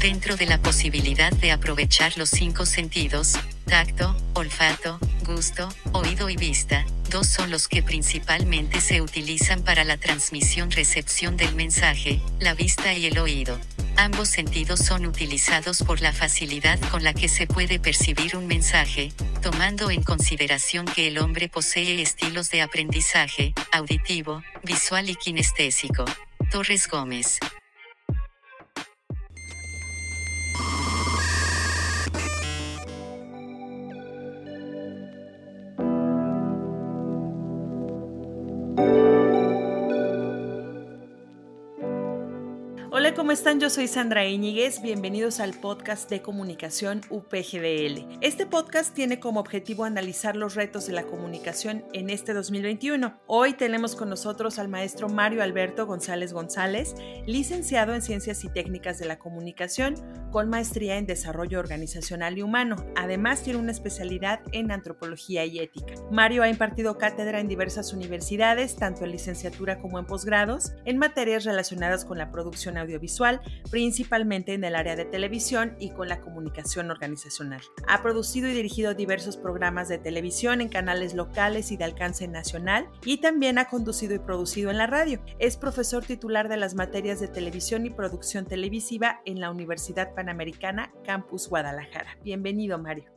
Dentro de la posibilidad de aprovechar los cinco sentidos, tacto, olfato, gusto, oído y vista, dos son los que principalmente se utilizan para la transmisión-recepción del mensaje, la vista y el oído. Ambos sentidos son utilizados por la facilidad con la que se puede percibir un mensaje, tomando en consideración que el hombre posee estilos de aprendizaje, auditivo, visual y kinestésico. Torres Gómez. ¿Cómo están? Yo soy Sandra Íñiguez. Bienvenidos al podcast de comunicación UPGDL. Este podcast tiene como objetivo analizar los retos de la comunicación en este 2021. Hoy tenemos con nosotros al maestro Mario Alberto González González, licenciado en Ciencias y Técnicas de la Comunicación, con maestría en Desarrollo Organizacional y Humano. Además, tiene una especialidad en Antropología y Ética. Mario ha impartido cátedra en diversas universidades, tanto en licenciatura como en posgrados, en materias relacionadas con la producción audiovisual visual, principalmente en el área de televisión y con la comunicación organizacional. Ha producido y dirigido diversos programas de televisión en canales locales y de alcance nacional y también ha conducido y producido en la radio. Es profesor titular de las materias de televisión y producción televisiva en la Universidad Panamericana Campus Guadalajara. Bienvenido, Mario.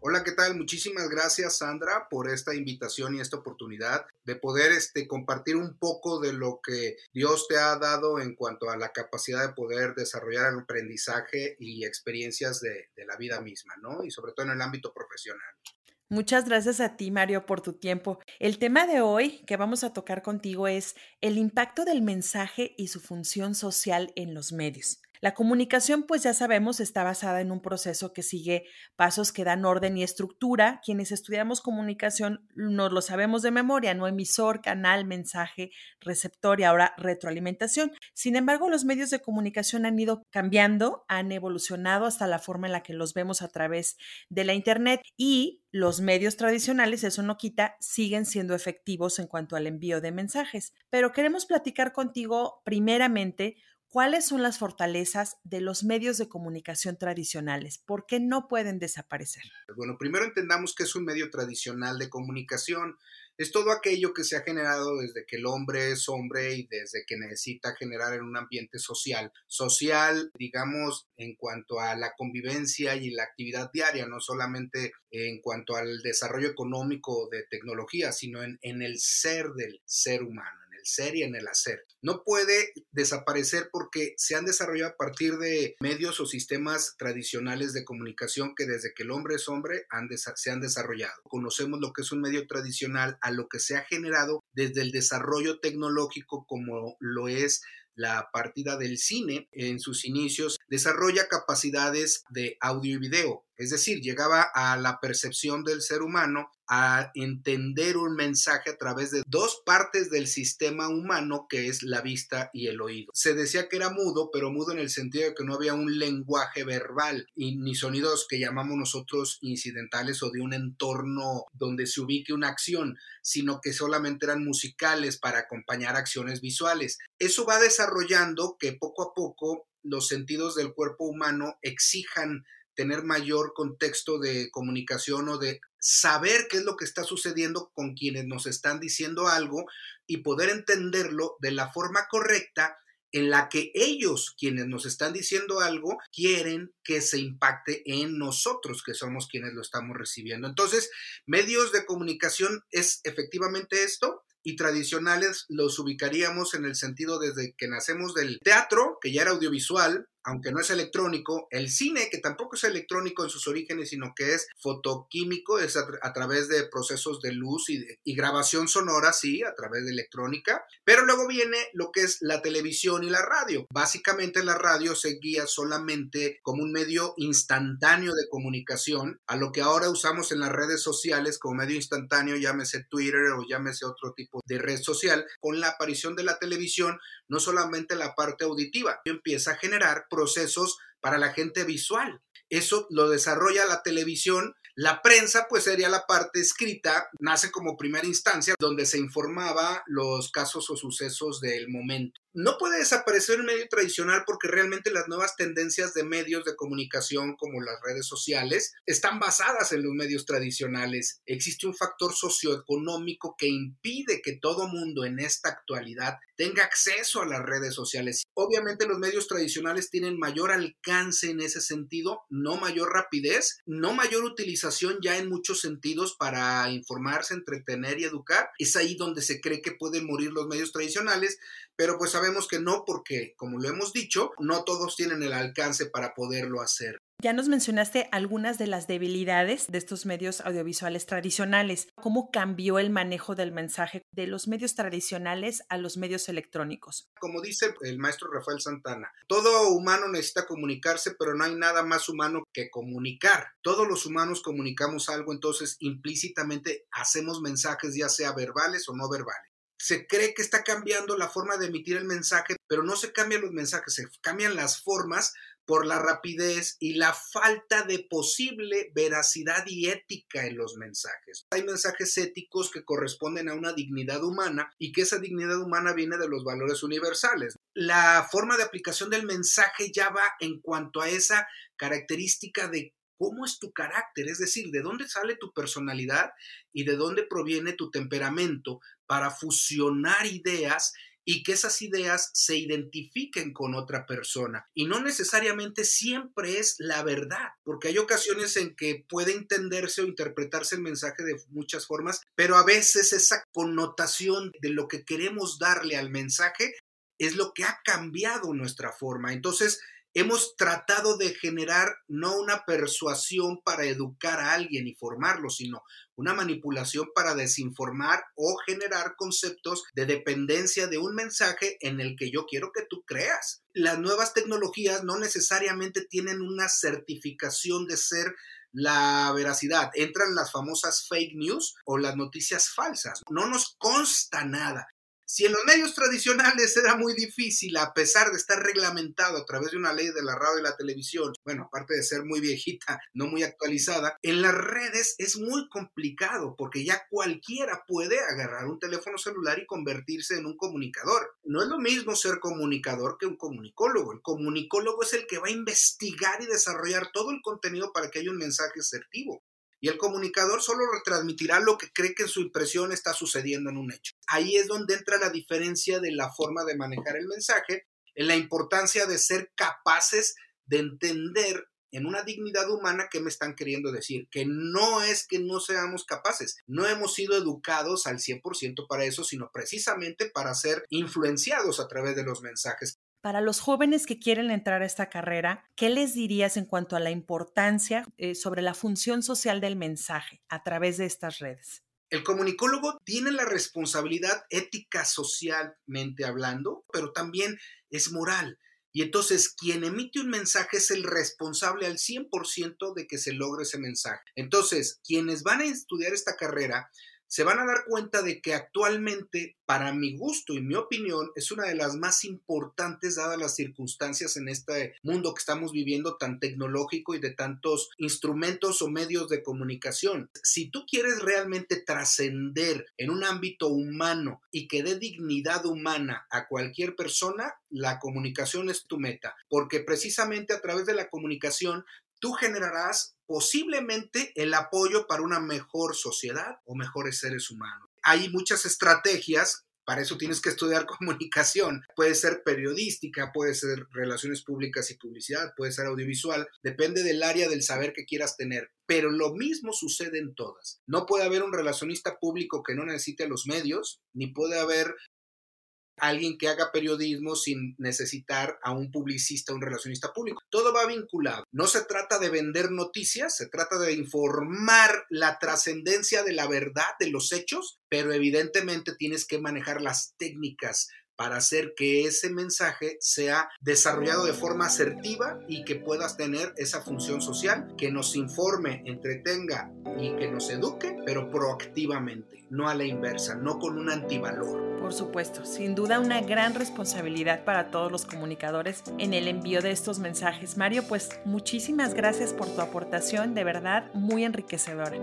Hola, ¿qué tal? Muchísimas gracias, Sandra, por esta invitación y esta oportunidad de poder este, compartir un poco de lo que Dios te ha dado en cuanto a la capacidad de poder desarrollar el aprendizaje y experiencias de, de la vida misma, ¿no? Y sobre todo en el ámbito profesional. Muchas gracias a ti, Mario, por tu tiempo. El tema de hoy que vamos a tocar contigo es el impacto del mensaje y su función social en los medios. La comunicación, pues ya sabemos, está basada en un proceso que sigue pasos que dan orden y estructura. Quienes estudiamos comunicación nos lo sabemos de memoria, ¿no? Emisor, canal, mensaje, receptor y ahora retroalimentación. Sin embargo, los medios de comunicación han ido cambiando, han evolucionado hasta la forma en la que los vemos a través de la Internet y los medios tradicionales, eso no quita, siguen siendo efectivos en cuanto al envío de mensajes. Pero queremos platicar contigo primeramente ¿Cuáles son las fortalezas de los medios de comunicación tradicionales? ¿Por qué no pueden desaparecer? Bueno, primero entendamos que es un medio tradicional de comunicación. Es todo aquello que se ha generado desde que el hombre es hombre y desde que necesita generar en un ambiente social. Social, digamos, en cuanto a la convivencia y la actividad diaria, no solamente en cuanto al desarrollo económico de tecnología, sino en, en el ser del ser humano ser y en el hacer. No puede desaparecer porque se han desarrollado a partir de medios o sistemas tradicionales de comunicación que desde que el hombre es hombre se han desarrollado. Conocemos lo que es un medio tradicional a lo que se ha generado desde el desarrollo tecnológico como lo es la partida del cine en sus inicios desarrolla capacidades de audio y video, es decir, llegaba a la percepción del ser humano a entender un mensaje a través de dos partes del sistema humano que es la vista y el oído. Se decía que era mudo, pero mudo en el sentido de que no había un lenguaje verbal y ni sonidos que llamamos nosotros incidentales o de un entorno donde se ubique una acción, sino que solamente eran musicales para acompañar acciones visuales. Eso va desarrollando que poco a poco los sentidos del cuerpo humano exijan tener mayor contexto de comunicación o de saber qué es lo que está sucediendo con quienes nos están diciendo algo y poder entenderlo de la forma correcta en la que ellos, quienes nos están diciendo algo, quieren que se impacte en nosotros, que somos quienes lo estamos recibiendo. Entonces, medios de comunicación es efectivamente esto, y tradicionales los ubicaríamos en el sentido desde que nacemos del teatro, que ya era audiovisual, aunque no es electrónico, el cine, que tampoco es electrónico en sus orígenes, sino que es fotoquímico, es a, través de procesos de luz y, grabación sonora, sí, a través de electrónica, pero luego viene lo que es la televisión y la radio. Básicamente la radio se guía solamente como un medio instantáneo de comunicación, a lo que ahora usamos en las redes sociales como medio instantáneo, llámese Twitter o llámese otro tipo de red social, con la aparición de la televisión, no solamente la parte auditiva, empieza a generar procesos para la gente visual. Eso lo desarrolla la televisión. La prensa, pues sería la parte escrita, nace como primera instancia, donde se informaba los casos o sucesos del momento. No puede desaparecer el medio tradicional porque realmente las nuevas tendencias de medios de comunicación como las redes sociales están basadas en los medios tradicionales. Existe un factor socioeconómico que impide que todo mundo en esta actualidad tenga acceso a las redes sociales. Obviamente los medios tradicionales tienen mayor alcance en ese sentido, no mayor rapidez, no mayor utilización ya en muchos sentidos para informarse, entretener y educar. Es ahí donde se cree que pueden morir los medios tradicionales, pero pues sabemos que no porque, como lo hemos dicho, no todos tienen el alcance para poderlo hacer. Ya nos mencionaste algunas de las debilidades de estos medios audiovisuales tradicionales. ¿Cómo cambió el manejo del mensaje de los medios tradicionales a los medios electrónicos? Como dice el maestro Rafael Santana, todo humano necesita comunicarse, pero no hay nada más humano que comunicar. Todos los humanos comunicamos algo, entonces implícitamente hacemos mensajes, ya sea verbales o no verbales se cree que está cambiando la forma de emitir el mensaje, pero no se cambian los mensajes, se cambian las formas por la rapidez y la falta de posible veracidad y ética en los mensajes. Hay mensajes éticos que corresponden a una dignidad humana y que esa dignidad humana viene de los valores universales. La forma de aplicación del mensaje ya va en cuanto a esa característica de cómo es tu carácter, es decir, de dónde sale tu personalidad y de dónde proviene tu temperamento para fusionar ideas y que esas ideas se identifiquen con otra persona. Y no necesariamente siempre es la verdad, porque hay ocasiones en que puede entenderse o interpretarse el mensaje de muchas formas, pero a veces esa connotación de lo que queremos darle al mensaje es lo que ha cambiado nuestra forma. Entonces, hemos tratado de generar no una persuasión para educar a alguien y formarlo, sino una manipulación para desinformar o generar conceptos de dependencia de un mensaje en el que yo quiero que tú creas. Las nuevas tecnologías no necesariamente tienen una certificación de ser la veracidad. Entran las famosas fake news o las noticias falsas. No nos consta nada. Si en los medios tradicionales era muy difícil, a pesar de estar reglamentado a través de una ley de la radio y la televisión, bueno, aparte de ser muy viejita, no muy actualizada, en las redes es muy complicado porque ya cualquiera puede agarrar un teléfono celular y convertirse en un comunicador. No es lo mismo ser comunicador que un comunicólogo. El comunicólogo es el que va a investigar y desarrollar todo el contenido para que haya un mensaje asertivo y el comunicador solo retransmitirá lo que cree que en su impresión está sucediendo en un hecho. Ahí es donde entra la diferencia de la forma de manejar el mensaje, en la importancia de ser capaces de entender en una dignidad humana qué me están queriendo decir, que no es que no seamos capaces, no hemos sido educados al 100% para eso, sino precisamente para ser influenciados a través de los mensajes para los jóvenes que quieren entrar a esta carrera, ¿qué les dirías en cuanto a la importancia eh, sobre la función social del mensaje a través de estas redes? El comunicólogo tiene la responsabilidad ética socialmente hablando, pero también es moral. Y entonces quien emite un mensaje es el responsable al 100% de que se logre ese mensaje. Entonces, quienes van a estudiar esta carrera se van a dar cuenta de que actualmente, para mi gusto y mi opinión, es una de las más importantes dadas las circunstancias en este mundo que estamos viviendo tan tecnológico y de tantos instrumentos o medios de comunicación. Si tú quieres realmente trascender en un ámbito humano y que dé dignidad humana a cualquier persona, la comunicación es tu meta, porque precisamente a través de la comunicación tú generarás posiblemente el apoyo para una mejor sociedad o mejores seres humanos. Hay muchas estrategias para eso tienes que estudiar comunicación. Puede ser periodística, puede ser relaciones públicas y publicidad, puede ser audiovisual, depende del área del saber que quieras tener. Pero lo mismo sucede en todas. No puede haber un relacionista público que no necesite los medios, ni puede haber alguien que haga periodismo sin necesitar a un publicista, un relacionista público. Todo va vinculado. No se trata de vender noticias, se trata de informar la trascendencia de la verdad, de los hechos, pero evidentemente tienes que manejar las técnicas para hacer que ese mensaje sea desarrollado de forma asertiva y que puedas tener esa función social que nos informe, entretenga y que nos eduque, pero proactivamente, no a la inversa, no con un antivalor. Por supuesto, sin duda una gran responsabilidad para todos los comunicadores en el envío de estos mensajes. Mario, pues muchísimas gracias por tu aportación, de verdad muy enriquecedora.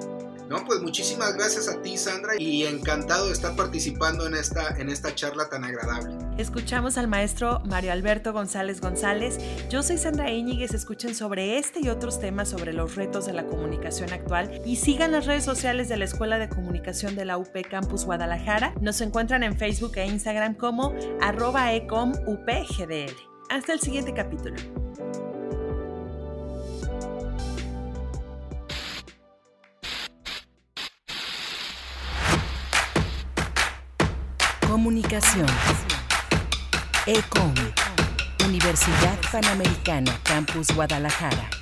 No, pues muchísimas gracias a ti, Sandra, y encantado de estar participando en esta, en esta charla tan agradable. Escuchamos al maestro Mario Alberto González González. Yo soy Sandra Íñiguez, escuchen sobre este y otros temas sobre los retos de la comunicación actual y sigan las redes sociales de la Escuela de Comunicación de la UP Campus Guadalajara. Nos encuentran en Facebook e Instagram como arroba ecomupgdl. Hasta el siguiente capítulo. Comunicación. ECOM. Universidad Panamericana, Campus Guadalajara.